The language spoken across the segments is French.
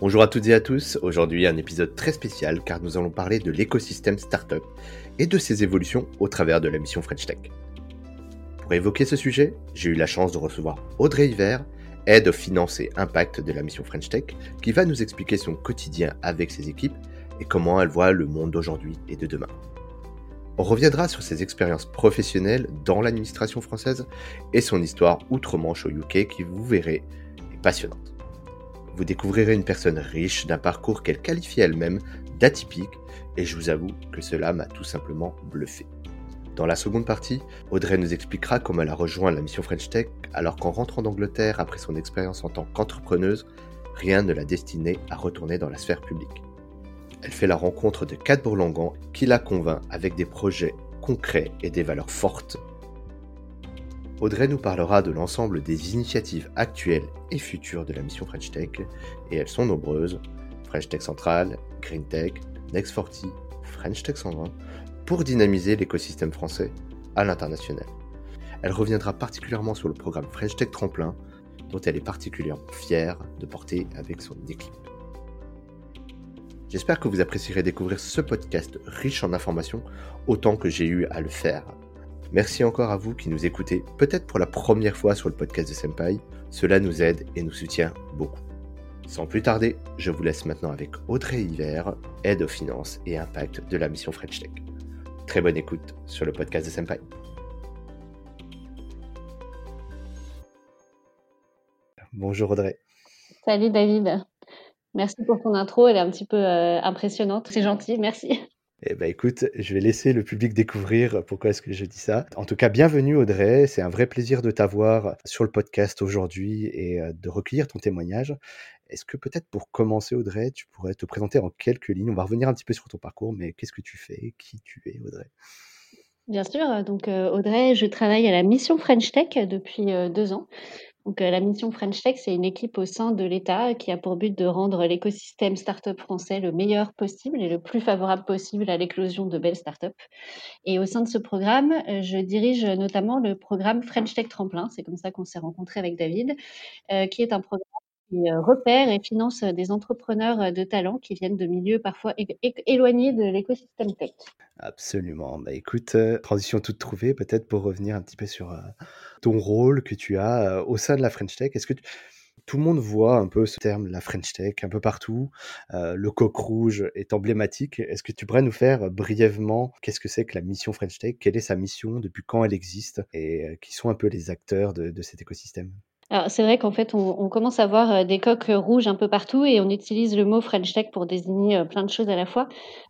Bonjour à toutes et à tous, aujourd'hui un épisode très spécial car nous allons parler de l'écosystème startup et de ses évolutions au travers de la mission French Tech. Pour évoquer ce sujet, j'ai eu la chance de recevoir Audrey Hiver, Head of Finance et Impact de la mission French Tech, qui va nous expliquer son quotidien avec ses équipes et comment elle voit le monde d'aujourd'hui et de demain. On reviendra sur ses expériences professionnelles dans l'administration française et son histoire outre-Manche au UK qui, vous verrez, est passionnante. Vous découvrirez une personne riche d'un parcours qu'elle qualifie elle-même d'atypique et je vous avoue que cela m'a tout simplement bluffé. Dans la seconde partie, Audrey nous expliquera comment elle a rejoint la mission French Tech alors qu'en rentrant d'Angleterre après son expérience en tant qu'entrepreneuse, rien ne l'a destinée à retourner dans la sphère publique. Elle fait la rencontre de Kat Bourlangan qui la convainc avec des projets concrets et des valeurs fortes. Audrey nous parlera de l'ensemble des initiatives actuelles et futures de la mission French Tech, et elles sont nombreuses French Tech Central, Green Tech, Next 40, French Tech 120, pour dynamiser l'écosystème français à l'international. Elle reviendra particulièrement sur le programme French Tech Tremplin, dont elle est particulièrement fière de porter avec son équipe. J'espère que vous apprécierez découvrir ce podcast riche en informations autant que j'ai eu à le faire. Merci encore à vous qui nous écoutez, peut-être pour la première fois sur le podcast de Senpai. Cela nous aide et nous soutient beaucoup. Sans plus tarder, je vous laisse maintenant avec Audrey Hiver, Aide aux finances et impact de la mission French Tech. Très bonne écoute sur le podcast de Senpai. Bonjour Audrey. Salut David. Merci pour ton intro, elle est un petit peu euh, impressionnante. C'est gentil, merci. Eh ben écoute, je vais laisser le public découvrir pourquoi est-ce que je dis ça. En tout cas, bienvenue Audrey, c'est un vrai plaisir de t'avoir sur le podcast aujourd'hui et euh, de recueillir ton témoignage. Est-ce que peut-être pour commencer Audrey, tu pourrais te présenter en quelques lignes? On va revenir un petit peu sur ton parcours, mais qu'est-ce que tu fais? Qui tu es Audrey? Bien sûr, donc euh, Audrey, je travaille à la mission French Tech depuis deux ans. Donc, euh, la mission French Tech, c'est une équipe au sein de l'État qui a pour but de rendre l'écosystème startup français le meilleur possible et le plus favorable possible à l'éclosion de belles startups. Et au sein de ce programme, euh, je dirige notamment le programme French Tech Tremplin. C'est comme ça qu'on s'est rencontré avec David, euh, qui est un programme qui repère et finance des entrepreneurs de talent qui viennent de milieux parfois éloignés de l'écosystème tech. Absolument. Bah écoute, transition toute trouvée, peut-être pour revenir un petit peu sur ton rôle que tu as au sein de la French Tech. Est-ce que tout le monde voit un peu ce terme, la French Tech, un peu partout. le coq rouge est emblématique. Est-ce que tu pourrais nous faire brièvement qu'est-ce que c'est que la mission French Tech? Quelle est sa mission? Depuis quand elle existe? Et qui sont un peu les acteurs de cet écosystème? C'est vrai qu'en fait, on, commence à voir euh, des coques rouges un peu partout et on utilise le mot French Tech pour désigner euh, plein de choses à la fois.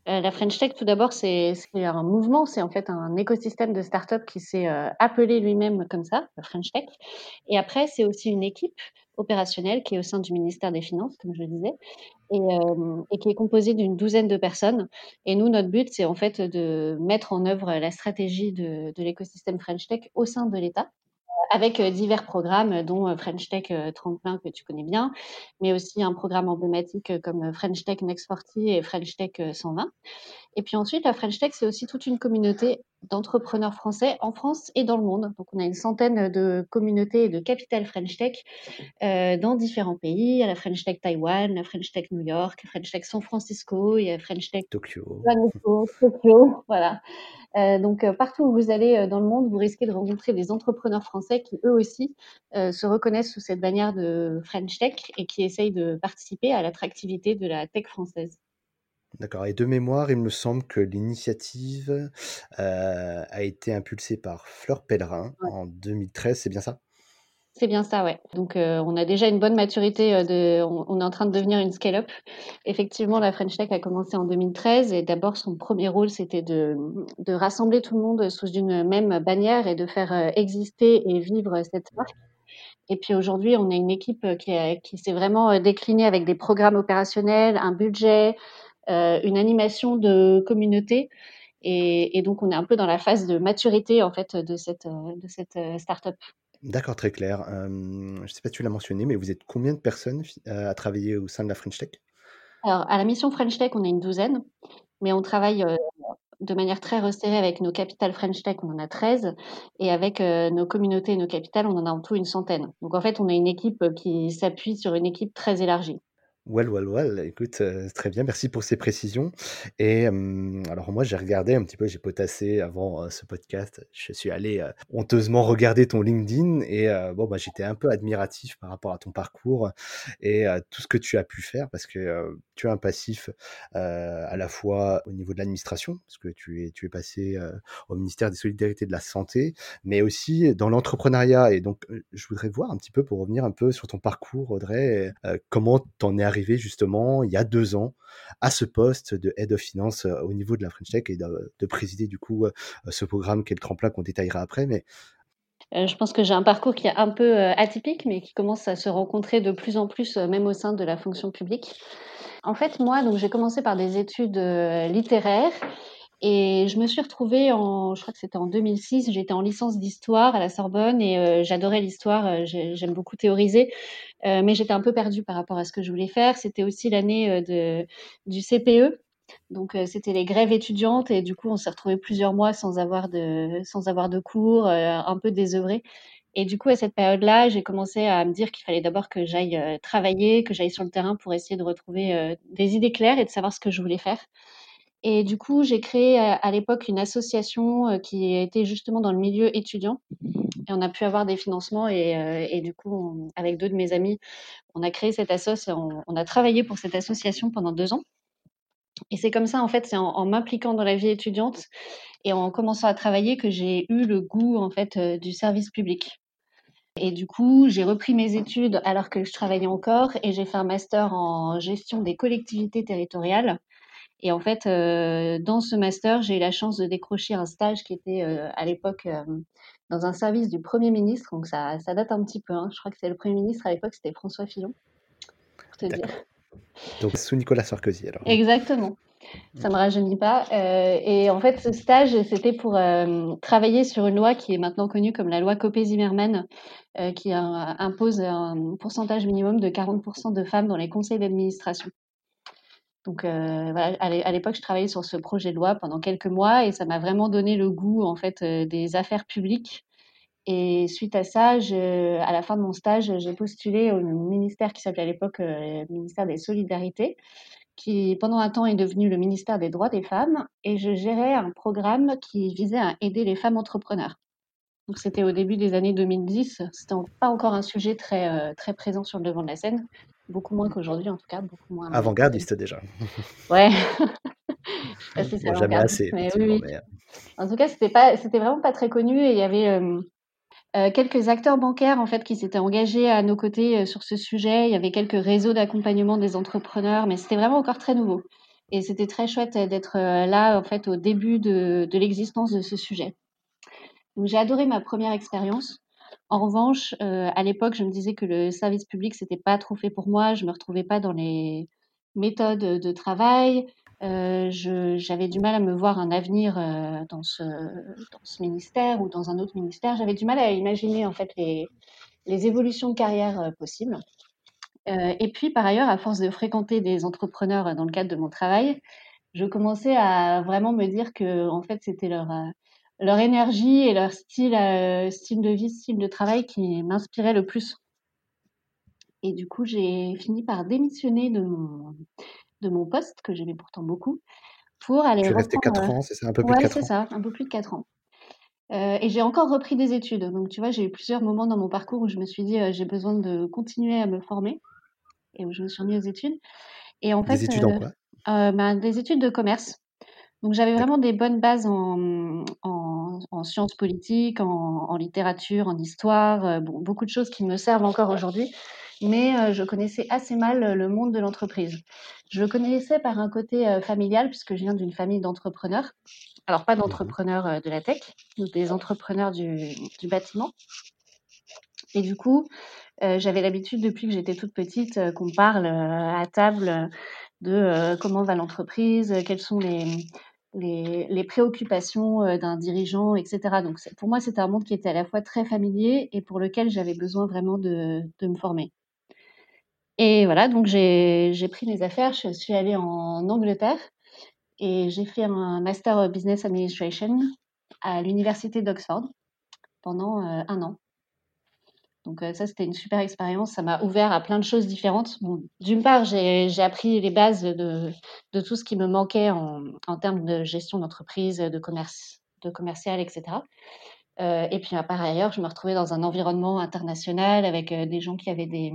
Euh, la French Tech, tout d'abord, c'est un mouvement, c'est en fait un écosystème de start-up qui s'est appelé lui-même comme ça, la French Tech. Et après, c'est aussi une équipe opérationnelle qui est au sein du ministère des Finances, comme je le disais, et, qui est composée d'une douzaine de personnes. Et nous, notre but, c'est en fait de mettre en œuvre la stratégie de l'écosystème French Tech au sein de l'État avec euh, divers programmes, dont euh, French Tech euh, Tremplin que tu connais bien, mais aussi un programme emblématique comme French Tech Next 40 et French Tech 120. Et puis ensuite, la French Tech, c'est aussi toute une communauté d'entrepreneurs français en France et dans le monde. Donc, on a une centaine de communautés et de capitales French Tech euh, dans différents pays. Il y a la French Tech Taïwan, la French Tech New York, la French Tech San Francisco, il y a la French Tech Tokyo. Tokyo, voilà. Euh, donc, euh, partout où vous allez dans le monde, vous risquez de rencontrer des entrepreneurs français qui, eux aussi, se reconnaissent sous cette bannière de French Tech et qui essayent de participer à l'attractivité de la tech française. D'accord et de mémoire, il me semble que l'initiative, heu, a été impulsée par Fleur Pellerin en 2013, c'est bien ça? C'est bien ça, ouais. Donc, heu, on a déjà une bonne maturité, de on on est en train de devenir une scale-up. Effectivement, la French Tech a commencé en 2013 et d'abord son premier rôle, c'était de, de rassembler tout le monde sous une même bannière et de faire, exister et vivre cette marque. Et puis aujourd'hui, on a une équipe, qui a qui s'est vraiment, déclinée avec des programmes opérationnels, un budget, euh, une animation de communauté. Et, donc, on est un peu dans la phase de maturité en fait de cette, de cette euh, startup. D'accord, très clair. je ne sais pas si tu l'as mentionné, mais vous êtes combien de personnes à travailler au sein de la French Tech? Alors, à la mission French Tech, on est une douzaine, mais on travaille euh, de manière très resserrée avec nos capitales French Tech, on en a 13, et avec nos communautés et nos capitales, on en a en tout une centaine. Donc, en fait, on a une équipe qui s'appuie sur une équipe très élargie. Well, well, well, écoute, heu, très bien, merci pour ces précisions et alors moi j'ai regardé un petit peu, j'ai potassé avant, heu, ce podcast. Je suis allé, heu, honteusement regarder ton LinkedIn et bon, bah, j'étais un peu admiratif par rapport à ton parcours et à tout ce que tu as pu faire parce que, tu as un passif, à la fois au niveau de l'administration, parce que tu es tu es passé, au ministère des Solidarités et de la Santé, mais aussi dans l'entrepreneuriat et donc, je voudrais voir un petit peu pour revenir un peu sur ton parcours Audrey, comment tu en es arrivé justement il y a deux ans à ce poste de Head of Finance euh, au niveau de la French Tech et de, de présider du coup euh, ce programme qui est le tremplin qu'on détaillera après. Mais euh, je pense que j'ai un parcours qui est un peu atypique, mais qui commence à se rencontrer de plus en plus, même au sein de la fonction publique. En fait, moi, donc j'ai commencé par des études littéraires et je me suis retrouvée en, je crois que c'était en 2006, j'étais en licence d'histoire à la Sorbonne et euh, j'adorais l'histoire, euh, j'aime beaucoup théoriser, euh, mais j'étais un peu perdue par rapport à ce que je voulais faire. C'était aussi l'année du CPE, donc c'était les grèves étudiantes et du coup on s'est retrouvés plusieurs mois sans avoir de, sans avoir de cours, un peu désœuvrés. Et du coup, à cette période-là, j'ai commencé à me dire qu'il fallait d'abord que j'aille travailler, que j'aille sur le terrain pour essayer de retrouver des idées claires et de savoir ce que je voulais faire. Et du coup, j'ai créé à, l'époque une association qui était justement dans le milieu étudiant. Et on a pu avoir des financements. Et, du coup, avec deux de mes amis, on a créé cette association. On, a travaillé pour cette association pendant deux ans. Et c'est comme ça, en fait, c'est en, m'impliquant dans la vie étudiante et en commençant à travailler que j'ai eu le goût, en fait, du service public. Et du coup, j'ai repris mes études alors que je travaillais encore et j'ai fait un master en gestion des collectivités territoriales et en fait, euh, dans ce master, j'ai eu la chance de décrocher un stage qui était euh, à l'époque euh, dans un service du Premier ministre. Donc ça, ça date un petit peu. Hein. Je crois que c'est le Premier ministre à l'époque, c'était François Fillon. Pour te dire. Donc sous Nicolas Sarkozy alors. Exactement. Ça ne me rajeunit pas. et en fait, ce stage, c'était pour travailler sur une loi qui est maintenant connue comme la loi Copé-Zimmermann, qui impose un pourcentage minimum de 40% de femmes dans les conseils d'administration. Donc euh, à l'époque, je travaillais sur ce projet de loi pendant quelques mois et ça m'a vraiment donné le goût en fait euh, des affaires publiques. Et suite à ça, à la fin de mon stage, j'ai postulé au ministère qui s'appelait à l'époque euh, le ministère des Solidarités, qui pendant un temps est devenu le ministère des Droits des Femmes. Et je gérais un programme qui visait à aider les femmes entrepreneurs. Donc c'était au début des années 2010. C'était pas encore un sujet très, très présent sur le devant de la scène. Beaucoup moins qu'aujourd'hui, en tout cas, beaucoup moins. Avant-gardiste déjà. Ouais. jamais assez. Mais oui, euh. En tout cas, c'était pas, c'était vraiment pas très connu et il y avait euh, euh, quelques acteurs bancaires en fait qui s'étaient engagés à nos côtés sur ce sujet. Il y avait quelques réseaux d'accompagnement des entrepreneurs, mais c'était vraiment encore très nouveau. Et c'était très chouette d'être là en fait au début de, de l'existence de ce sujet. Donc j'ai adoré ma première expérience. En revanche, euh, à l'époque, je me disais que le service public, c'était pas trop fait pour moi. Je me retrouvais pas dans les méthodes de travail. Euh, j'avais du mal à me voir un avenir euh, dans, ce, ministère ou dans un autre ministère. J'avais du mal à imaginer en fait les, évolutions de carrière possibles. et puis, par ailleurs, à force de fréquenter des entrepreneurs dans le cadre de mon travail, je commençais à vraiment me dire que en fait, c'était leur leur énergie et leur style, euh, style de vie, style de travail qui m'inspirait le plus. Et du coup, j'ai fini par démissionner de mon, de mon poste, que j'aimais pourtant beaucoup, pour aller. Tu es resté 4 ans, c'est ça Un peu plus de 4 ans c'est ça, un peu plus de 4 ans. Euh, et j'ai encore repris des études. Donc, tu vois, j'ai eu plusieurs moments dans mon parcours où je me suis dit, euh, j'ai besoin de continuer à me former. Et où je me suis remis aux études. Et en fait, des études en quoi? bah, Des études de commerce. Donc j'avais vraiment des bonnes bases en, en, sciences politiques, en, littérature, en histoire, euh, beaucoup de choses qui me servent encore aujourd'hui, mais euh, je connaissais assez mal le monde de l'entreprise. Je le connaissais par un côté euh, familial, puisque je viens d'une famille d'entrepreneurs. Alors pas mmh d'entrepreneurs de la tech, des entrepreneurs du, du bâtiment. Et du coup, j'avais l'habitude depuis que j'étais toute petite qu'on parle à table de comment va l'entreprise, quels sont les, les, préoccupations euh, d'un dirigeant, etc. Donc pour moi, c'était un monde qui était à la fois très familier et pour lequel j'avais besoin vraiment de, me former. Et voilà, donc j'ai pris mes affaires, je suis allée en Angleterre et j'ai fait un Master Business Administration à l'Université d'Oxford pendant euh, un an. Donc ça, c'était une super expérience. Ça m'a ouvert à plein de choses différentes. D'une part, j'ai appris les bases de, de, tout ce qui me manquait en, en termes de gestion d'entreprise, de commerce, de commercial, etc. Euh, et puis, par ailleurs, je me retrouvais dans un environnement international avec euh, des gens qui, avaient des,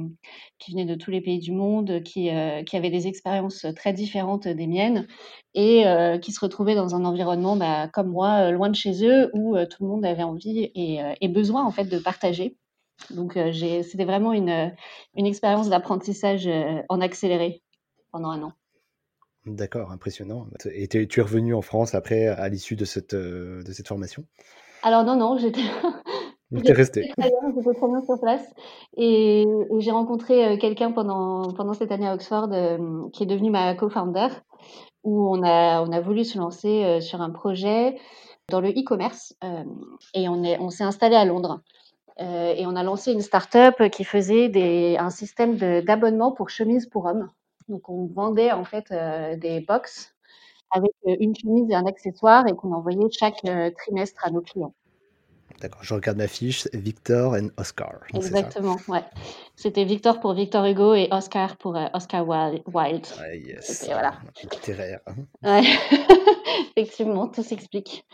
qui venaient de tous les pays du monde, qui, euh, qui avaient des expériences très différentes des miennes et qui se retrouvaient dans un environnement bah, comme moi, loin de chez eux, où tout le monde avait envie et, et, besoin en fait de partager. Donc, c'était vraiment une, une expérience d'apprentissage en accéléré pendant un an. D'accord, impressionnant. Et tu es revenu en France après, à l'issue de cette, de cette formation? Alors non, non, j'étais J'étais resté. très bien, j'étais très bien sur place et j'ai rencontré, euh, quelqu'un pendant pendant cette année à Oxford, euh, qui est devenu ma co-founder, où on a on a voulu se lancer, euh, sur un projet dans le e-commerce, et on est on s'est installé à Londres, et on a lancé une start-up qui faisait des un système d'abonnement pour chemises pour hommes. Donc on vendait en fait, des box avec une chemise et un accessoire et qu'on envoyait chaque trimestre à nos clients. D'accord, je regarde ma fiche, Victor et Oscar. Exactement, ouais. C'était Victor pour Victor Hugo et Oscar pour Oscar Wilde. Ah, yes. Voilà. Littéraire. Ouais. Effectivement, tout s'explique.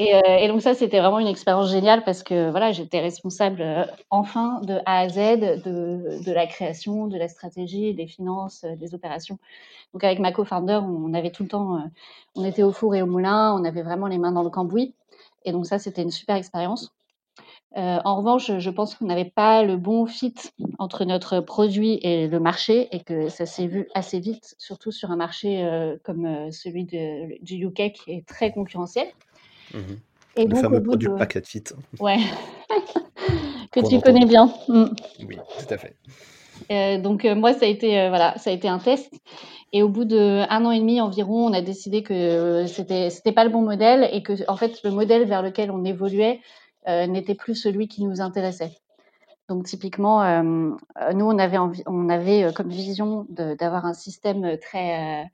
Et, et, donc ça, c'était vraiment une expérience géniale parce que voilà, j'étais responsable enfin de A à Z de, la création, de la stratégie, des finances, des opérations. Donc avec ma co-founder, on avait tout le temps, on était au four et au moulin, on avait vraiment les mains dans le cambouis. Et donc ça, c'était une super expérience. Euh, en revanche, je pense qu'on n'avait pas le bon fit entre notre produit et le marché et que ça s'est vu assez vite, surtout sur un marché euh, comme celui du UK qui est très concurrentiel. Mmh et le fameux produit de... packet fit. Ouais, que tu connais bien. Mmh. Oui, tout à fait. Euh, donc euh, moi, ça a été euh, voilà, ça a été un test. Et au bout de un an et demi environ, on a décidé que c'était c'était pas le bon modèle et que en fait le modèle vers lequel on évoluait n'était plus celui qui nous intéressait. Donc typiquement, nous on avait envie, on avait comme vision d'avoir un système très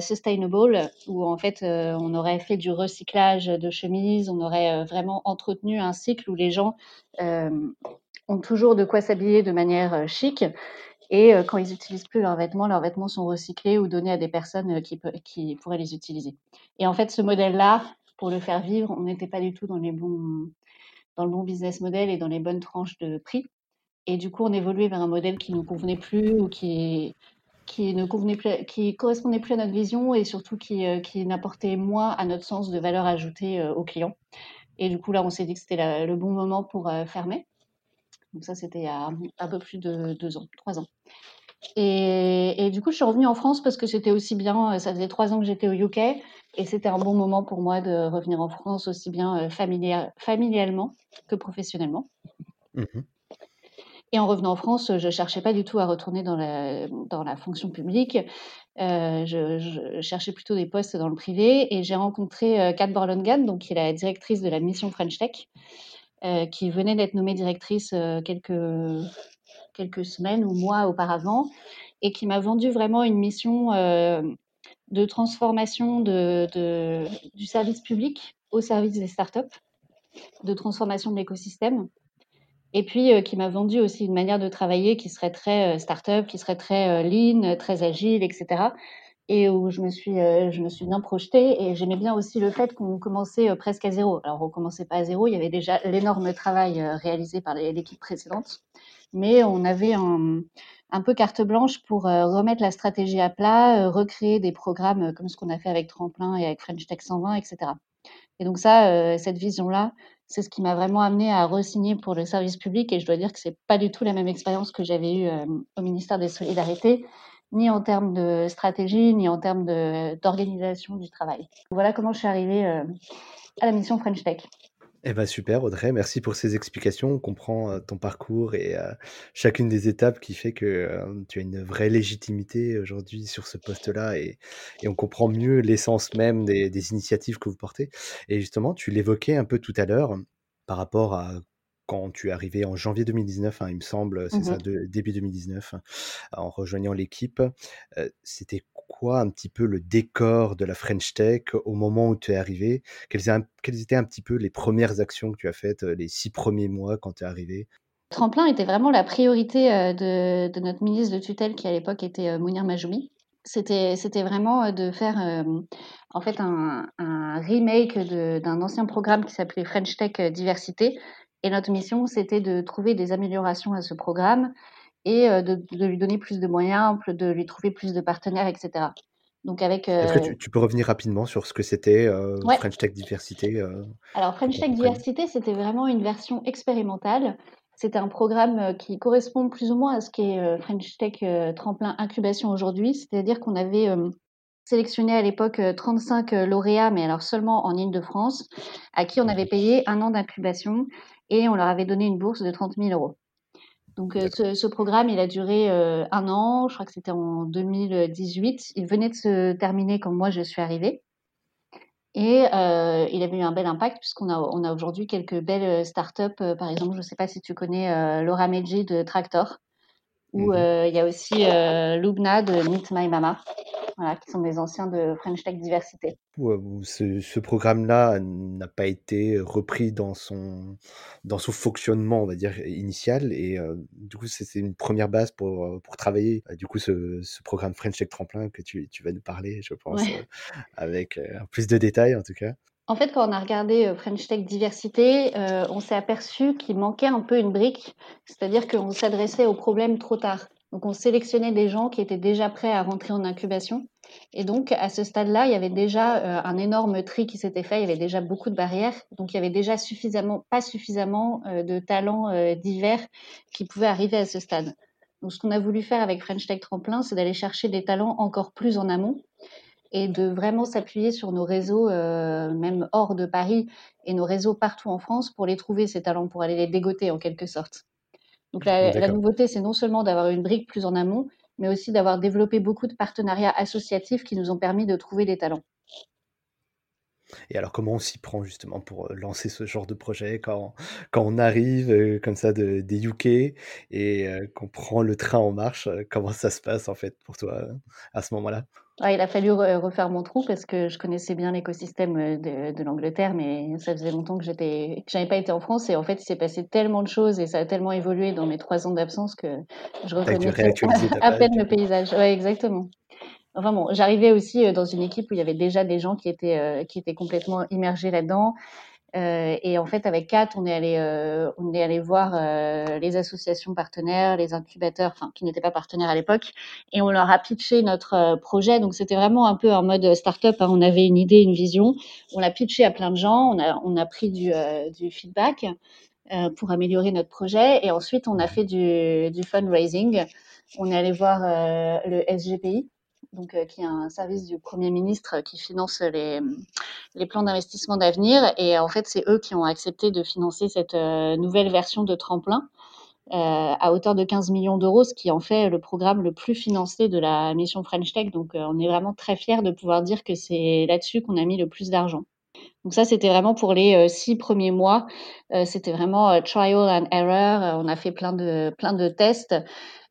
sustainable, où en fait euh, on aurait fait du recyclage de chemises, on aurait euh, vraiment entretenu un cycle où les gens ont toujours de quoi s'habiller de manière chic. Et quand ils n'utilisent plus leurs vêtements, leurs vêtements sont recyclés ou donnés à des personnes qui, pourraient les utiliser. Et en fait, ce modèle-là, pour le faire vivre, on n'était pas du tout dans, dans le bon business model et dans les bonnes tranches de prix. Et du coup, on évoluait vers un modèle qui ne nous convenait plus ou qui, qui ne convenait plus, qui correspondait plus à notre vision et surtout qui, euh, qui n'apportait moins à notre sens de valeur ajoutée euh, aux clients. Et du coup, là, on s'est dit que c'était le bon moment pour euh, fermer. Donc ça, c'était il y a un peu plus de deux ans, trois ans. Et, et, du coup, je suis revenue en France parce que c'était aussi bien, ça faisait trois ans que j'étais au UK, et c'était un bon moment pour moi de revenir en France aussi bien familialement que professionnellement. Mmh et en revenant en France, je cherchais pas du tout à retourner dans la, dans la fonction publique. Euh, je, cherchais plutôt des postes dans le privé et j'ai rencontré euh, Kat Borlongan, donc qui est la directrice de la mission French Tech, euh, qui venait d'être nommée directrice quelques, quelques semaines ou mois auparavant et qui m'a vendu vraiment une mission de transformation de, du service public au service des startups, de transformation de l'écosystème et puis euh, qui m'a vendu aussi une manière de travailler qui serait très euh, start-up, qui serait très euh, lean, très agile, etc. Et où je me suis, je me suis bien projetée et j'aimais bien aussi le fait qu'on commençait presque à zéro. Alors on commençait pas à zéro, il y avait déjà l'énorme travail réalisé par l'équipe précédente, mais on avait un peu carte blanche pour remettre la stratégie à plat, recréer des programmes comme ce qu'on a fait avec Tremplin et avec French Tech 120, etc. Et donc ça, cette vision-là, c'est ce qui m'a vraiment amené à re-signer pour le service public et je dois dire que c'est pas du tout la même expérience que j'avais eue euh, au ministère des Solidarités, ni en termes de stratégie, ni en termes d'organisation du travail. Voilà comment je suis arrivée euh, à la mission French Tech. Eh ben super Audrey, merci pour ces explications. On comprend euh, ton parcours et chacune des étapes qui fait que tu as une vraie légitimité aujourd'hui sur ce poste-là et, on comprend mieux l'essence même des, des, initiatives que vous portez. Et justement, tu l'évoquais un peu tout à l'heure par rapport à quand tu es arrivé en janvier 2019, hein, il me semble, c'est ça, mmh de, début 2019, en rejoignant l'équipe. C'était quoi un petit peu le décor de la French Tech au moment où tu es arrivé? Quelles, étaient un petit peu les premières actions que tu as faites les six premiers mois quand tu es arrivé? Tremplin était vraiment la priorité de, de, notre ministre de tutelle qui à l'époque était Mounir Majoubi. C'était, vraiment de faire en fait un remake d'un ancien programme qui s'appelait French Tech Diversité. Et notre mission, c'était de trouver des améliorations à ce programme et de, de, lui donner plus de moyens, de lui trouver plus de partenaires, etc. Donc avec. Est-ce que tu, peux revenir rapidement sur ce que c'était French Tech Diversité Alors French Tech Diversité, c'était vraiment une version expérimentale. C'était un programme qui correspond plus ou moins à ce qu'est French Tech Tremplin Incubation aujourd'hui, c'est-à-dire qu'on avait sélectionné à l'époque 35 lauréats, mais alors seulement en Ile-de-France, à qui on avait payé un an d'incubation et on leur avait donné une bourse de 30 000 euros. Donc euh, ce, programme, il a duré euh, un an, je crois que c'était en 2018. Il venait de se terminer quand moi je suis arrivée. Et euh, il avait eu un bel impact puisqu'on a, on a aujourd'hui quelques belles startups. par exemple, je ne sais pas si tu connais Laura Meiji de Tractor, ou mmh il y a aussi Lubna de Meet My Mama voilà, qui sont des anciens de French Tech Diversité. ce, ce programme-là n'a pas été repris dans son, dans son fonctionnement, on va dire, initial. Et euh, du coup, c'est une première base pour, euh, pour travailler. Euh, du coup, ce, ce programme French Tech Tremplin que tu, tu vas nous parler, je pense, avec plus de détails en tout cas. En fait, quand on a regardé French Tech Diversité, on s'est aperçu qu'il manquait un peu une brique, c'est-à-dire qu'on s'adressait aux problèmes trop tard. Donc, on sélectionnait des gens qui étaient déjà prêts à rentrer en incubation. Et donc, à ce stade-là, il y avait déjà euh, un énorme tri qui s'était fait. Il y avait déjà beaucoup de barrières. Donc, il y avait déjà suffisamment, pas suffisamment euh, de talents euh, divers qui pouvaient arriver à ce stade. Donc, ce qu'on a voulu faire avec French Tech Tremplin, c'est d'aller chercher des talents encore plus en amont et de vraiment s'appuyer sur nos réseaux, même hors de Paris, et nos réseaux partout en France pour les trouver, ces talents, pour aller les dégoter en quelque sorte. Donc la, nouveauté, c'est non seulement d'avoir une brique plus en amont, mais aussi d'avoir développé beaucoup de partenariats associatifs qui nous ont permis de trouver des talents. Et alors, comment on s'y prend justement pour euh, lancer ce genre de projet quand, quand on arrive euh, comme ça de, des UK et euh, qu'on prend le train en marche Comment ça se passe en fait pour toi à ce moment-là? Il a fallu refaire mon trou parce que je connaissais bien l'écosystème euh, de, de l'Angleterre, mais ça faisait longtemps que j'étais, que j'avais pas été en France et en fait, il s'est passé tellement de choses et ça a tellement évolué dans mes trois ans d'absence que je reconnaissais à peine le paysage. Ouais, exactement. Enfin bon, j'arrivais aussi euh, dans une équipe où il y avait déjà des gens qui étaient, euh, qui étaient complètement immergés là-dedans. Euh, et en fait, avec Kat, on est allé, euh, on est allé voir euh, les associations partenaires, les incubateurs, enfin qui n'étaient pas partenaires à l'époque, et on leur a pitché notre projet. Donc c'était vraiment un peu en mode start-up. Hein. On avait une idée, une vision. On l'a pitché à plein de gens. On a, on a pris du, du feedback pour améliorer notre projet, et ensuite on a fait du, du fundraising. On est allé voir le SGPI, donc, euh, qui est un service du Premier ministre qui finance les, plans d'investissement d'avenir. Et en fait, c'est eux qui ont accepté de financer cette euh, nouvelle version de Tremplin. Euh, à hauteur de 15 millions d'euros, ce qui en fait le programme le plus financé de la mission French Tech. Donc, on est vraiment très fiers de pouvoir dire que c'est là-dessus qu'on a mis le plus d'argent. Donc ça, c'était vraiment pour les six premiers mois. c'était vraiment trial and error. on a fait plein de, plein de tests.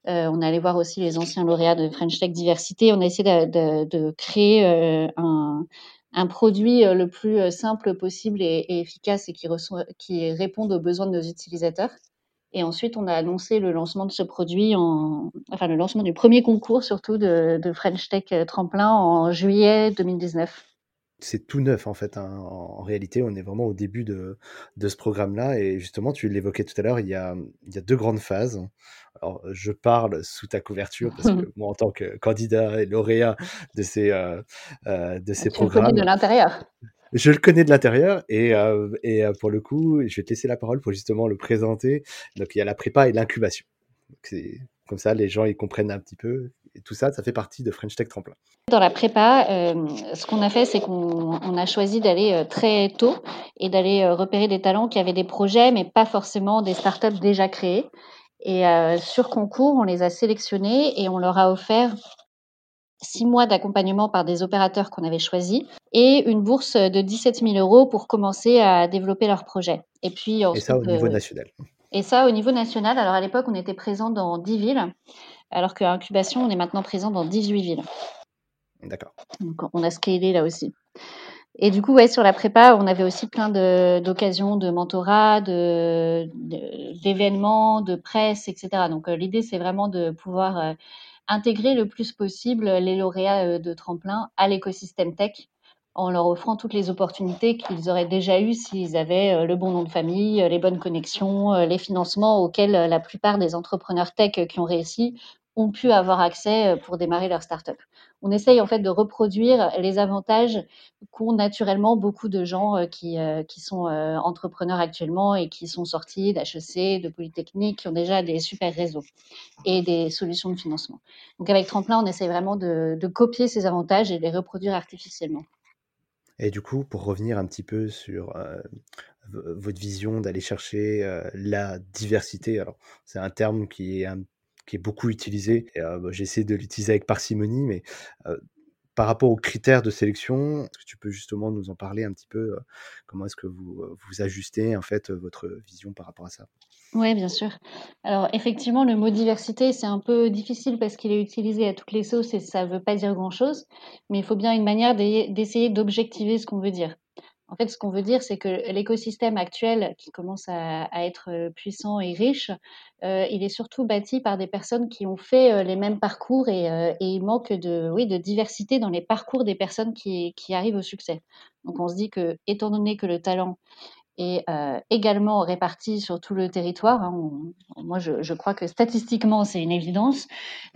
Euh, on allé voir aussi les anciens lauréats de French Tech Diversité. On a essayé de, créer euh, un, produit euh, le plus simple possible et, efficace et qui, qui réponde aux besoins de nos utilisateurs. Et ensuite, on a annoncé le lancement de ce produit, en, enfin le lancement du premier concours surtout de, de French Tech Tremplin en juillet 2019 c'est tout neuf en fait. Hein. En, réalité, on est vraiment au début de, ce programme-là. Et justement, tu l'évoquais tout à l'heure, il, y a, deux grandes phases. Alors, je parle sous ta couverture parce que moi, en tant que candidat et lauréat de ces, euh, euh, de ces programmes. Je le connais de l'intérieur. Je le connais de l'intérieur et, euh, et pour le coup, je vais te laisser la parole pour justement le présenter. Donc, il y a la prépa et l'incubation. Comme ça, les gens ils comprennent un petit peu. Et tout ça, ça fait partie de French Tech Tremplin. Dans la prépa, euh, ce qu'on a fait, c'est qu'on a choisi d'aller euh, très tôt et d'aller euh, repérer des talents qui avaient des projets, mais pas forcément des startups déjà créées. Et sur concours, on les a sélectionnés et on leur a offert six mois d'accompagnement par des opérateurs qu'on avait choisis et une bourse de 17 000 euros pour commencer à développer leur projet. Et puis et ça au niveau national. Et ça au niveau national. Alors à l'époque, on était présent dans 10 villes, alors qu'à Incubation, on est maintenant présent dans 18 villes. D'accord. Donc, on a scalé là aussi. Et du coup, ouais, sur la prépa, on avait aussi plein d'occasions de, mentorat, d'événements, de, de, presse, etc. Donc, euh, l'idée, c'est vraiment de pouvoir euh, intégrer le plus possible les lauréats euh, de tremplin à l'écosystème tech en leur offrant toutes les opportunités qu'ils auraient déjà eues s'ils avaient le bon nom de famille, les bonnes connexions, les financements auxquels la plupart des entrepreneurs tech qui ont réussi ont pu avoir accès pour démarrer leur startup on essaye en fait de reproduire les avantages qu'ont naturellement beaucoup de gens euh, qui, euh, qui sont euh, entrepreneurs actuellement et qui sont sortis d'HEC, de Polytechnique, qui ont déjà des super réseaux et des solutions de financement. Donc avec Tremplin, on essaye vraiment de, copier ces avantages et de les reproduire artificiellement. Et du coup, pour revenir un petit peu sur votre vision d'aller chercher la diversité, alors c'est un terme qui est beaucoup utilisé. Et bah, j'essaie de l'utiliser avec parcimonie, mais par rapport aux critères de sélection, est-ce que tu peux justement nous en parler un petit peu Comment est-ce que vous, vous ajustez en fait votre vision par rapport à ça? Oui, bien sûr. Alors effectivement, le mot diversité, c'est un peu difficile parce qu'il est utilisé à toutes les sauces et ça ne veut pas dire grand-chose, mais il faut bien une manière d'essayer d'objectiver ce qu'on veut dire. En fait, ce qu'on veut dire, c'est que l'écosystème actuel, qui commence à, être euh, puissant et riche, euh, il est surtout bâti par des personnes qui ont fait euh, les mêmes parcours et, il manque de, oui, de diversité dans les parcours des personnes qui, arrivent au succès. Donc, on se dit que, étant donné que le talent est également réparti sur tout le territoire. Hein, moi, je, crois que statistiquement, c'est une évidence.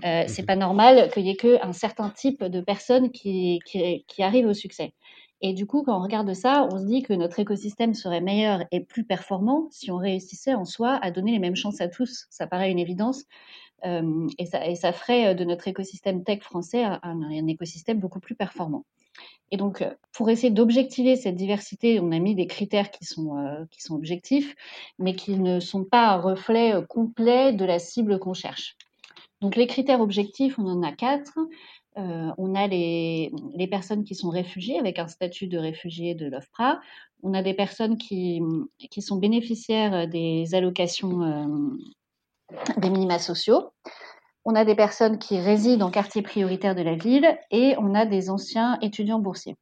Euh, c'est mmh pas normal qu'il y ait qu'un certain type de personnes qui, qui arrivent au succès. Et du coup, quand on regarde ça, on se dit que notre écosystème serait meilleur et plus performant si on réussissait en soi à donner les mêmes chances à tous. Ça paraît une évidence. Euh, et, ça, et, ça, ferait de notre écosystème tech français un, un, écosystème beaucoup plus performant. Et donc, euh, pour essayer d'objectiver cette diversité, on a mis des critères qui sont, euh, objectifs, mais qui ne sont pas un reflet complet de la cible qu'on cherche. Donc, les critères objectifs, on en a quatre. Euh, on a les, personnes qui sont réfugiées avec un statut de réfugié de l'OFPRA. On a des personnes qui, sont bénéficiaires des allocations euh, des minima sociaux. On a des personnes qui résident en quartier prioritaire de la ville et on a des anciens étudiants boursiers.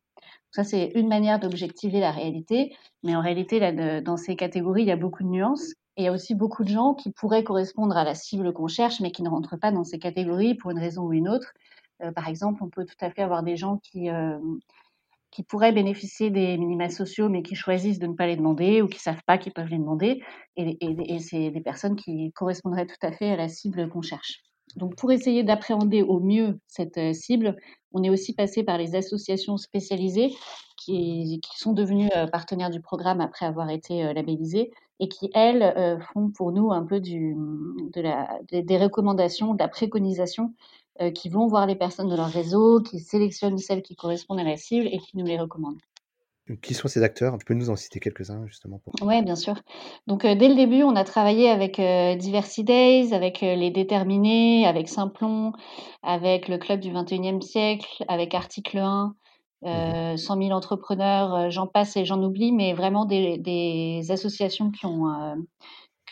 Ça, c'est une manière d'objectiver la réalité. Mais en réalité, dans ces catégories, il y a beaucoup de nuances. Et il y a aussi beaucoup de gens qui pourraient correspondre à la cible qu'on cherche, mais qui ne rentrent pas dans ces catégories pour une raison ou une autre. Euh, par exemple, on peut tout à fait avoir des gens qui, euh, qui pourraient bénéficier des minima sociaux, mais qui choisissent de ne pas les demander ou qui ne savent pas qu'ils peuvent les demander. Et, et c'est des personnes qui correspondraient tout à fait à la cible qu'on cherche. Donc, pour essayer d'appréhender au mieux cette euh, cible, on est aussi passé par les associations spécialisées qui, sont devenues partenaires du programme après avoir été labellisées et qui, elles, font pour nous un peu des recommandations, de la préconisation euh, qui vont voir les personnes de leur réseau, qui sélectionnent celles qui correspondent à la cible et qui nous les recommandent. Qui sont ces acteurs? Tu peux nous en citer quelques-uns justement pour... Oui, bien sûr. Donc euh, dès le début, on a travaillé avec euh, Diversity Days, avec les Déterminés, avec Simplon, avec le Club du 21e siècle, avec Article 1, 100 000 entrepreneurs, j'en passe et j'en oublie, mais vraiment des, des associations qui ont,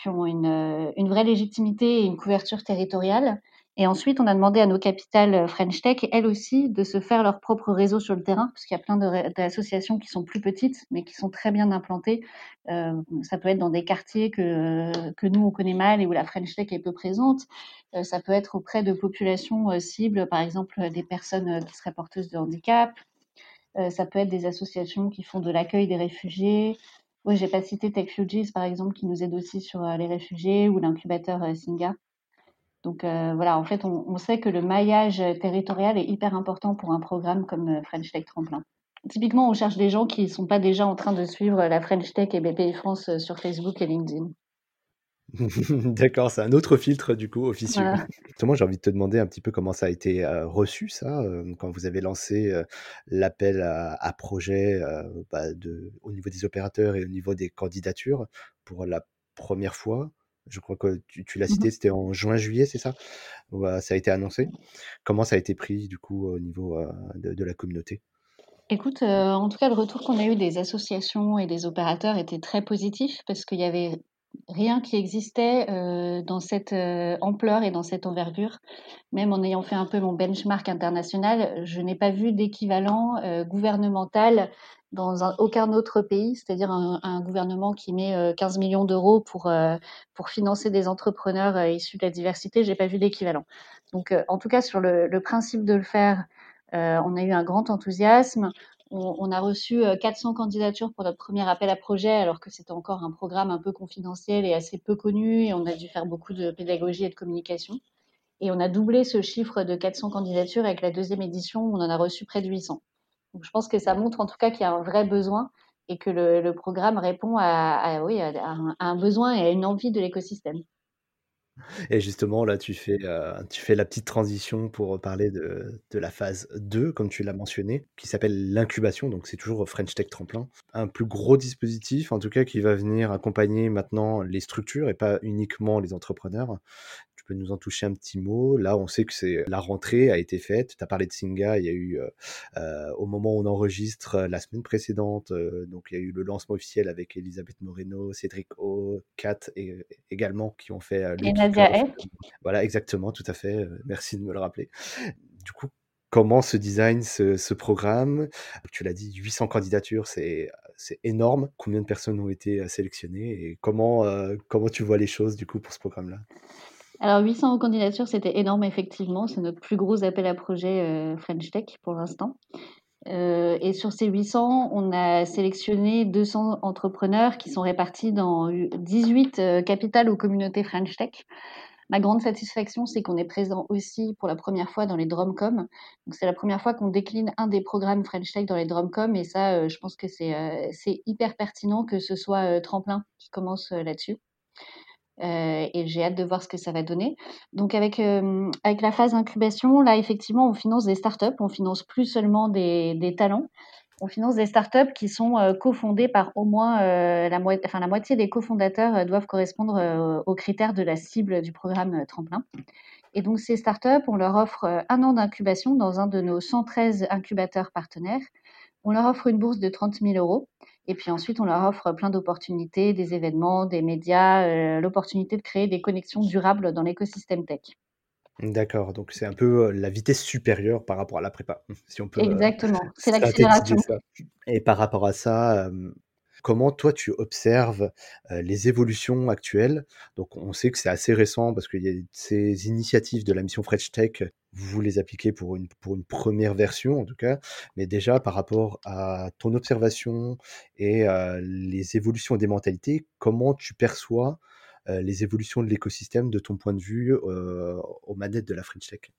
qui ont une, une, vraie légitimité et une couverture territoriale et ensuite, on a demandé à nos capitales euh, French Tech, elles aussi, de se faire leur propre réseau sur le terrain, parce qu'il y a plein d'associations qui sont plus petites, mais qui sont très bien implantées. Euh, ça peut être dans des quartiers que, nous, on connaît mal et où la French Tech est peu présente. Euh, ça peut être auprès de populations cibles, par exemple des personnes qui seraient porteuses de handicap. Ça peut être des associations qui font de l'accueil des réfugiés. Oui, j'ai pas cité TechFugees, par exemple, qui nous aide aussi sur les réfugiés, ou l'incubateur Singa. Donc euh, voilà, en fait, on, sait que le maillage territorial est hyper important pour un programme comme euh, French Tech Tremplin. Typiquement, on cherche des gens qui ne sont pas déjà en train de suivre la French Tech et BPI France euh, sur Facebook et LinkedIn. D'accord, c'est un autre filtre du coup officieux. Moi, j'ai envie de te demander un petit peu comment ça a été reçu, ça, quand vous avez lancé l'appel à, projet bah, de, au niveau des opérateurs et au niveau des candidatures pour la première fois. Je crois que tu, l'as mmh cité, c'était en juin-juillet, c'est ça? Ça a été annoncé. Comment ça a été pris, du coup, au niveau de, la communauté? Écoute, en tout cas, le retour qu'on a eu des associations et des opérateurs était très positif parce qu'il y avait rien qui existait euh, dans cette euh, ampleur et dans cette envergure. Même en ayant fait un peu mon benchmark international, je n'ai pas vu d'équivalent euh, gouvernemental dans aucun autre pays, c'est-à-dire un, gouvernement qui met 15 millions d'euros pour, financer des entrepreneurs issus de la diversité, j'ai pas vu d'équivalent. Donc, en tout cas, sur le, principe de le faire, on a eu un grand enthousiasme. On, a reçu 400 euh, candidatures pour notre premier appel à projet, alors que c'était encore un programme un peu confidentiel et assez peu connu, et on a dû faire beaucoup de pédagogie et de communication. Et on a doublé ce chiffre de 400 candidatures avec la deuxième édition, où on en a reçu près de 800. Donc je pense que ça montre en tout cas qu'il y a un vrai besoin et que le, programme répond à, oui, à un besoin et à une envie de l'écosystème. Et justement, là, tu fais, euh, tu fais la petite transition pour parler de, de la phase 2, comme tu l'as mentionné, qui s'appelle l'incubation. Donc, c'est toujours French Tech Tremplin. Un plus gros dispositif, en tout cas, qui va venir accompagner maintenant les structures et pas uniquement les entrepreneurs peux nous en toucher un petit mot? Là, on sait que c'est la rentrée a été faite. Tu as parlé de Singa, il y a eu euh, euh, au moment où on enregistre la semaine précédente, euh, donc il y a eu le lancement officiel avec Elisabeth Moreno, Cédric O, Kat et, également qui ont fait le et Nadia Voilà, exactement, tout à fait. merci de me le rappeler. Du coup, comment se design ce, programme? Tu l'as dit, 800 candidatures, c'est c'est énorme. Combien de personnes ont été sélectionnées et comment, comment tu vois les choses du coup pour ce programme-là? Alors 800 candidatures, c'était énorme effectivement. C'est notre plus gros appel à projet euh, French Tech pour l'instant. Euh, et sur ces 800, on a sélectionné 200 entrepreneurs qui sont répartis dans 18 euh, capitales ou communautés French Tech. Ma grande satisfaction, c'est qu'on est présent aussi pour la première fois dans les Drumcom. Donc c'est la première fois qu'on décline un des programmes French Tech dans les Drumcom et ça, je pense que c'est hyper pertinent que ce soit Tremplin qui commence là-dessus. Euh, et j'ai hâte de voir ce que ça va donner. Donc avec, euh, avec la phase incubation, là effectivement on finance des startups, on finance plus seulement des, talents, on finance des startups qui sont euh, cofondées par au moins la, enfin, la moitié des cofondateurs doivent correspondre aux critères de la cible du programme Tremplin. Et donc ces startups, on leur offre un an d'incubation dans un de nos 113 incubateurs partenaires. On leur offre une bourse de 30 000 euros et puis ensuite, on leur offre plein d'opportunités, des événements, des médias, euh, l'opportunité de créer des connexions durables dans l'écosystème tech. D'accord, donc c'est un peu la vitesse supérieure par rapport à la prépa, si on peut. Exactement, c'est l'accélération. Et par rapport à ça, comment toi tu observes les évolutions actuelles? Donc on sait que c'est assez récent parce qu'il y a ces initiatives de la mission French Tech vous les appliquez pour une, pour une première version en tout cas, mais déjà par rapport à ton observation et les évolutions des mentalités, comment tu perçois les évolutions de l'écosystème de ton point de vue aux manettes de la French Tech?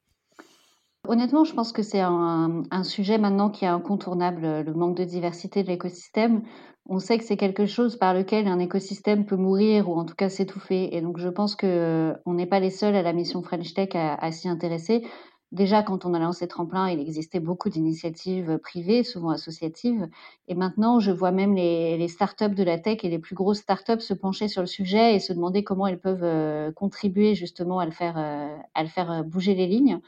Honnêtement, je pense que c'est un, sujet maintenant qui est incontournable, le manque de diversité de l'écosystème. On sait que c'est quelque chose par lequel un écosystème peut mourir ou en tout cas s'étouffer. Et donc, je pense que on n'est pas les seuls à la mission French Tech à, s'y intéresser. Déjà, quand on a lancé Tremplin, il existait beaucoup d'initiatives privées, souvent associatives. Et maintenant, je vois même les, startups de la tech et les plus grosses startups se pencher sur le sujet et se demander comment elles peuvent euh, contribuer justement à le faire, euh, à le faire euh, bouger les lignes.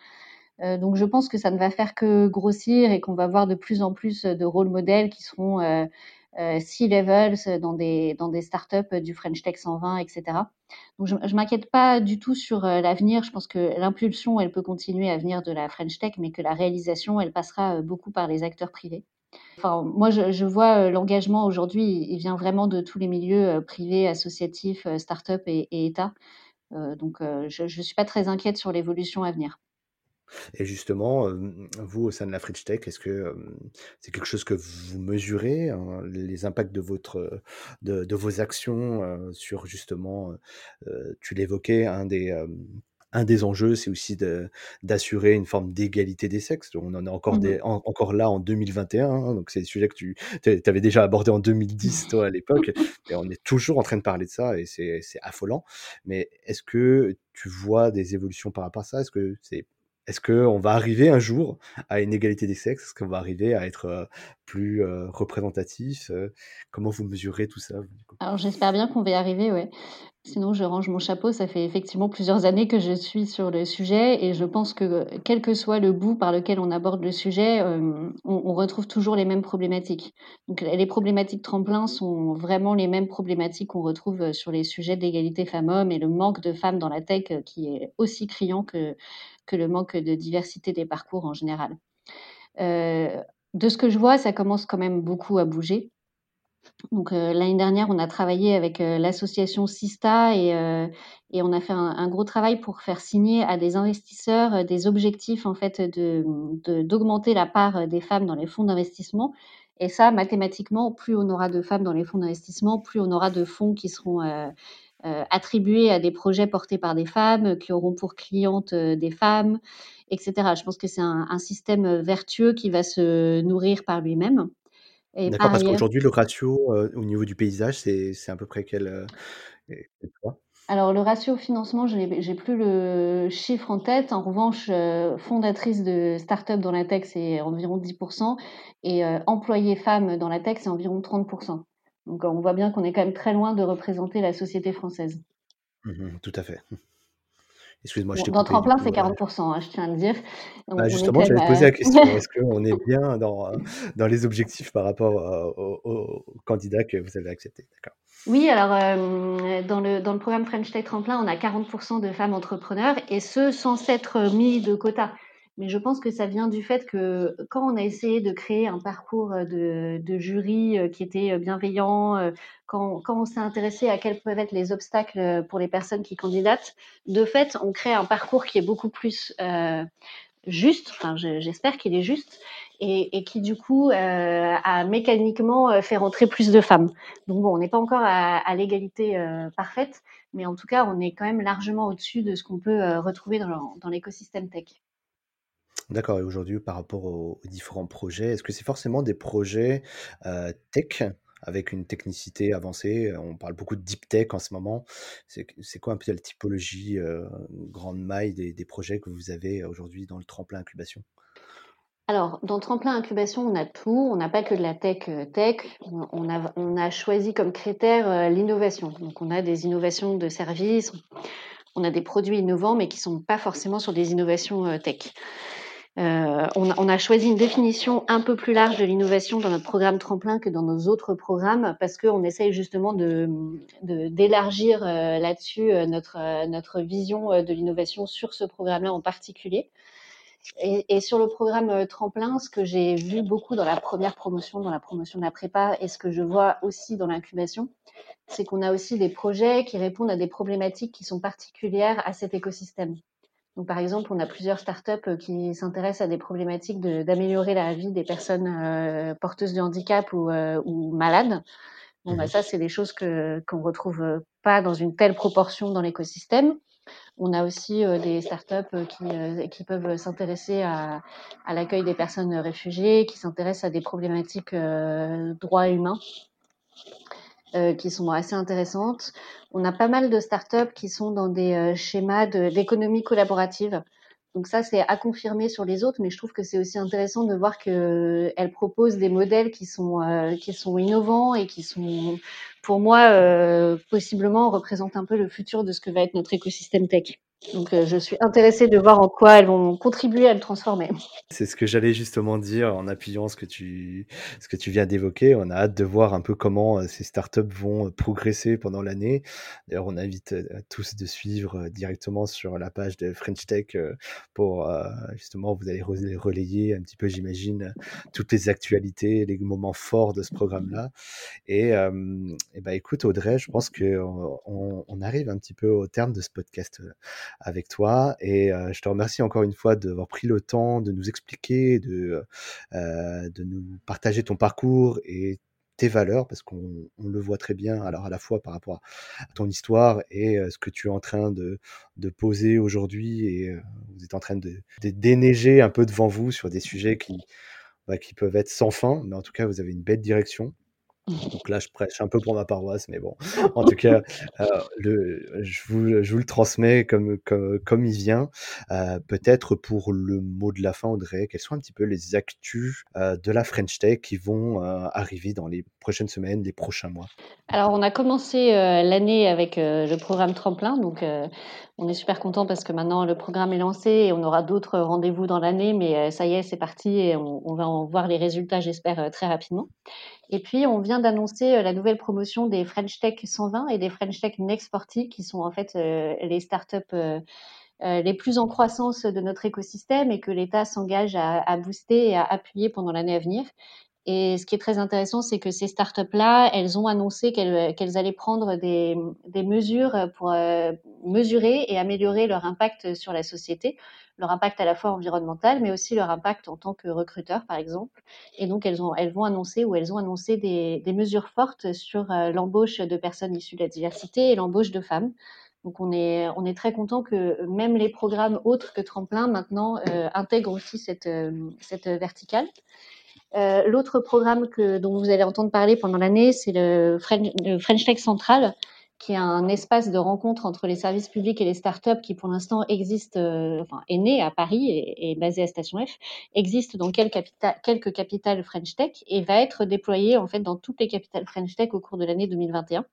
Euh, donc je pense que ça ne va faire que grossir et qu'on va voir de plus en plus de rôles modèles qui seront euh, euh, C-levels dans des, dans des startups du French Tech 120, etc. Donc je ne m'inquiète pas du tout sur l'avenir. Je pense que l'impulsion, elle peut continuer à venir de la French Tech, mais que la réalisation, elle passera beaucoup par les acteurs privés. Enfin, moi, je, vois l'engagement aujourd'hui, il vient vraiment de tous les milieux privés, associatifs, startups et, et États. donc, je ne suis pas très inquiète sur l'évolution à venir. Et justement, vous, au sein de la French Tech, est-ce que c'est quelque chose que vous mesurez, hein, les impacts de, votre, de, de vos actions sur justement, tu l'évoquais, un des, un des enjeux, c'est aussi d'assurer une forme d'égalité des sexes. On en est encore, mmh des, encore là en 2021, hein, donc c'est des sujets que tu avais déjà abordé en 2010, toi, à l'époque, et on est toujours en train de parler de ça, et c'est affolant. Mais est-ce que tu vois des évolutions par rapport à ça? Est-ce que c'est est-ce qu'on va arriver un jour à une égalité des sexes? Est-ce qu'on va arriver à être plus représentatif Comment vous mesurez tout ça Alors j'espère bien qu'on va y arriver, oui. Sinon, je range mon chapeau. Ça fait effectivement plusieurs années que je suis sur le sujet et je pense que quel que soit le bout par lequel on aborde le sujet, euh, on, retrouve toujours les mêmes problématiques. Donc, les problématiques tremplins sont vraiment les mêmes problématiques qu'on retrouve sur les sujets d'égalité femmes-hommes et le manque de femmes dans la tech euh, qui est aussi criant que, que le manque de diversité des parcours en général. Euh, de ce que je vois, ça commence quand même beaucoup à bouger. Donc euh, l'année dernière, on a travaillé avec euh, l'association Sista et, on a fait un, gros travail pour faire signer à des investisseurs des objectifs en fait de d'augmenter la part des femmes dans les fonds d'investissement. Et ça, mathématiquement, plus on aura de femmes dans les fonds d'investissement, plus on aura de fonds qui seront attribués à des projets portés par des femmes, qui auront pour clientes des femmes, etc. Je pense que c'est un, un, système vertueux qui va se nourrir par lui-même. D'accord, parce qu'aujourd'hui, le ratio au niveau du paysage, c'est à peu près quel, Alors, le ratio financement, je n'ai plus le chiffre en tête. En revanche, fondatrice de start-up dans la tech, c'est environ 10%, et employée femme dans la tech, c'est environ 30%. Donc, on voit bien qu'on est quand même très loin de représenter la société française. Mmh tout à fait. Excuse-moi, je t'ai Dans tremplin, c'est 40%, hein, je tiens à le dire. Bah, justement, j'allais te poser la question. Est-ce qu'on est bien dans, euh, dans les objectifs par rapport euh, aux, candidats que vous avez acceptés Oui, alors euh, dans, le, dans le programme French Tech Tremplin, on a 40% de femmes entrepreneurs et ce, sans s'être mis de quotas. Mais je pense que ça vient du fait que quand on a essayé de créer un parcours de, de jury qui était bienveillant, quand, quand on s'est intéressé à quels peuvent être les obstacles pour les personnes qui candidatent, de fait, on crée un parcours qui est beaucoup plus euh, juste, enfin j'espère qu'il est juste, et, et, qui du coup euh, a mécaniquement fait rentrer plus de femmes. Donc bon, on n'est pas encore à, à l'égalité euh, parfaite, mais en tout cas, on est quand même largement au-dessus de ce qu'on peut retrouver dans, dans l'écosystème tech. D'accord et aujourd'hui par rapport aux différents projets, est-ce que c'est forcément des projets, tech avec une technicité avancée? On parle beaucoup de deep tech en ce moment. C'est quoi un peu la typologie, grande maille des projets que vous avez aujourd'hui dans le tremplin incubation? Alors, dans Tremplin Incubation, on a tout. On n'a pas que de la tech tech. On a, on a choisi comme critère l'innovation. Donc, on a des innovations de services, on a des produits innovants, mais qui sont pas forcément sur des innovations tech. Euh, on, a choisi une définition un peu plus large de l'innovation dans notre programme Tremplin que dans nos autres programmes parce qu'on essaye justement d'élargir euh, là-dessus euh, notre, notre vision de l'innovation sur ce programme-là en particulier. Et, sur le programme Tremplin, ce que j'ai vu beaucoup dans la première promotion, dans la promotion de la prépa, et ce que je vois aussi dans l'incubation, c'est qu'on a aussi des projets qui répondent à des problématiques qui sont particulières à cet écosystème. Donc, par exemple, on a plusieurs startups euh, qui s'intéressent à des problématiques d'améliorer la vie des personnes euh, porteuses de handicap ou, euh, ou malades. Bon, bah, mmh ça, c'est des choses que qu'on retrouve pas dans une telle proportion dans l'écosystème. On a aussi des startups qui, qui peuvent s'intéresser à, à l'accueil des personnes réfugiées, qui s'intéressent à des problématiques droits humains. Euh, qui sont assez intéressantes. On a pas mal de startups qui sont dans des euh, schémas d'économie collaborative. Donc ça, c'est à confirmer sur les autres, mais je trouve que c'est aussi intéressant de voir qu'elles proposent des modèles qui sont, euh, qui sont innovants et qui sont, pour moi, possiblement représentent un peu le futur de ce que va être notre écosystème tech. Donc, euh, je suis intéressée de voir en quoi elles vont contribuer à le transformer. C'est ce que j'allais justement dire en appuyant ce que tu, ce que tu viens d'évoquer. On a hâte de voir un peu comment euh, ces startups vont euh, progresser pendant l'année. D'ailleurs, on invite tous de suivre directement sur la page de French Tech pour justement, vous allez relayer un petit peu, j'imagine, toutes les actualités, les moments forts de ce programme-là. Et, et bah, écoute, Audrey, je pense qu'on on arrive un petit peu au terme de ce podcast avec toi. Et je te remercie encore une fois d'avoir pris le temps de nous expliquer, de, de nous partager ton parcours et tes valeurs, parce qu'on le voit très bien, alors à la fois par rapport à ton histoire et ce que tu es en train de, de poser aujourd'hui, et vous êtes en train de, de, déneiger un peu devant vous sur des sujets qui, bah, qui peuvent être sans fin, mais en tout cas, vous avez une belle direction. Donc là, je prêche un peu pour ma paroisse, mais bon, en tout cas, euh, le, je, vous, je vous le transmets comme, comme, comme il vient. Euh, Peut-être pour le mot de la fin, Audrey, quelles sont un petit peu les actus euh, de la French Tech qui vont arriver dans les prochaines semaines, les prochains mois? Alors, on a commencé l'année avec le programme Tremplin, donc on est super content parce que maintenant le programme est lancé et on aura d'autres rendez-vous dans l'année, mais euh, ça y est, c'est parti et on, va en voir les résultats, j'espère, euh, très rapidement. Et puis, on vient d'annoncer euh, la nouvelle promotion des French Tech 120 et des French Tech Next 40, qui sont en fait les startups les plus en croissance de notre écosystème et que l'État s'engage à booster et à appuyer pendant l'année à venir. Et ce qui est très intéressant, c'est que ces startups-là, elles ont annoncé qu'elles qu'elles allaient prendre des, mesures pour euh, mesurer et améliorer leur impact sur la société, leur impact à la fois environnemental, mais aussi leur impact en tant que recruteur, par exemple. Et donc, elles, ont, vont annoncer ou elles ont annoncé des, mesures fortes sur euh, l'embauche de personnes issues de la diversité et l'embauche de femmes. Donc, on est, très content que même les programmes autres que Tremplin, maintenant, euh, intègrent aussi euh, cette verticale. Euh, L'autre programme que, dont vous allez entendre parler pendant l'année, c'est le French, Tech Central, qui est un espace de rencontre entre les services publics et les startups qui, pour l'instant, existe, euh, enfin, est né à Paris et, et basé à Station F, existe dans quelques, capita quelques capitales French Tech et va être déployé en fait dans toutes les capitales French Tech au cours de l'année 2021.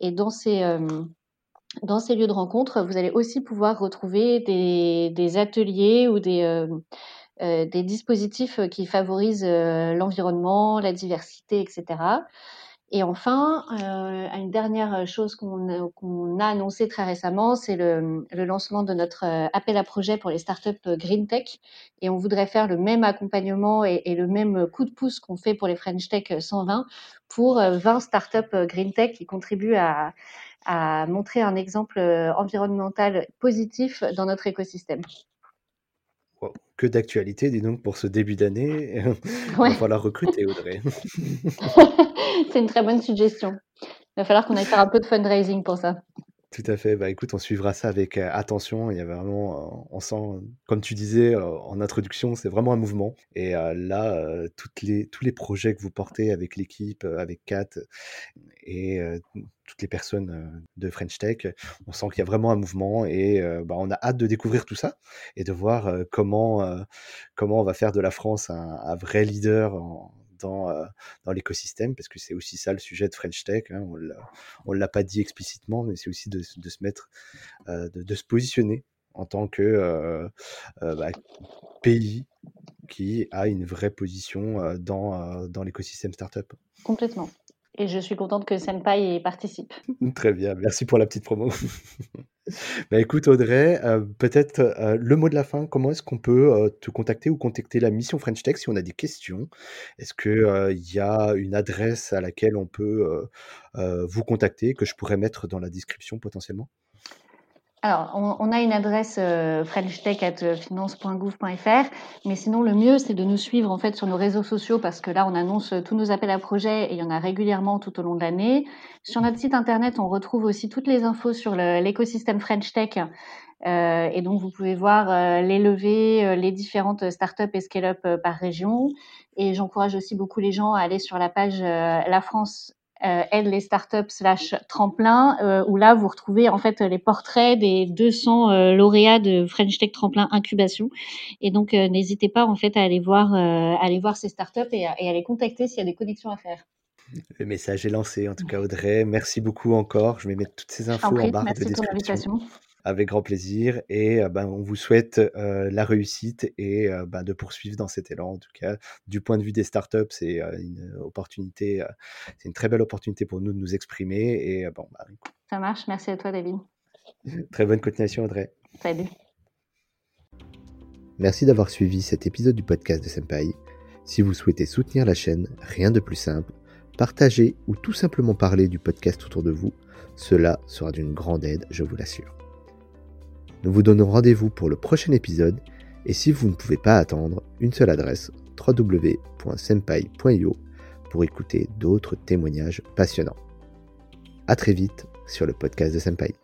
Et dans ces euh, dans ces lieux de rencontre, vous allez aussi pouvoir retrouver des, ateliers ou des, des dispositifs qui favorisent euh, l'environnement, la diversité, etc. Et enfin, euh, une dernière chose qu'on qu a annoncé très récemment, c'est le, lancement de notre euh, appel à projet pour les startups Green Tech. Et on voudrait faire le même accompagnement et, le même coup de pouce qu'on fait pour les French Tech 120 pour 20 startups Green Tech qui contribuent à montrer un exemple environnemental positif dans notre écosystème. Wow. Que d'actualité, dis donc, pour ce début d'année. Ouais. Il va falloir recruter, Audrey. C'est une très bonne suggestion. Il va falloir qu'on aille faire un peu de fundraising pour ça. Tout à fait. Bah, écoute, on suivra ça avec attention. Il y a vraiment, on sent, comme tu disais en introduction, c'est vraiment un mouvement. Et là, toutes les, tous les projets que vous portez avec l'équipe, avec Kat et toutes les personnes de French Tech, on sent qu'il y a vraiment un mouvement et bah, on a hâte de découvrir tout ça et de voir comment, comment on va faire de la France un, vrai leader dans, euh, dans l'écosystème, parce que c'est aussi ça le sujet de French Tech. Hein, on ne l'a pas dit explicitement, mais c'est aussi de, se mettre, euh, de, de, se positionner en tant que euh, bah, pays qui a une vraie position dans, dans l'écosystème startup. Complètement. Et je suis contente que Senpai y participe. Très bien, merci pour la petite promo. bah écoute Audrey, euh, peut-être euh, le mot de la fin, comment est-ce qu'on peut euh, te contacter ou contacter la mission French Tech si on a des questions? Est-ce qu'il y a une adresse à laquelle on peut vous contacter que je pourrais mettre dans la description potentiellement? Alors, on, on, a une adresse euh, frenchtech@finance.gouv.fr, mais sinon le mieux c'est de nous suivre en fait sur nos réseaux sociaux parce que là on annonce tous nos appels à projets et il y en a régulièrement tout au long de l'année. Sur notre site internet, on retrouve aussi toutes les infos sur l'écosystème French Tech. Euh, et donc, vous pouvez voir euh, les levées, euh, les différentes startups et scale-up euh, par région. Et j'encourage aussi beaucoup les gens à aller sur la page euh, La France euh, aide les startups slash tremplin euh, où là vous retrouvez en fait les portraits des 200 euh, lauréats de French Tech Tremplin Incubation et donc euh, n'hésitez pas en fait à aller voir euh, aller voir ces startups et à, et à les contacter s'il y a des connexions à faire. Le message est lancé en tout cas Audrey, merci beaucoup encore. Je vais mettre toutes ces infos en, en barre de description. Avec grand plaisir et euh, ben, on vous souhaite euh, la réussite et euh, ben, de poursuivre dans cet élan. En tout cas, du point de vue des startups, c'est une opportunité, c'est une très belle opportunité pour nous de nous exprimer. Et bon, ben, ça marche. Merci à toi, David. Très bonne continuation, Audrey. Salut. Merci d'avoir suivi cet épisode du podcast de Senpai. Si vous souhaitez soutenir la chaîne, rien de plus simple, partager ou tout simplement parler du podcast autour de vous, cela sera d'une grande aide, je vous l'assure. Nous vous donnons rendez-vous pour le prochain épisode et si vous ne pouvez pas attendre, une seule adresse www.senpai.io pour écouter d'autres témoignages passionnants. À très vite sur le podcast de Senpai.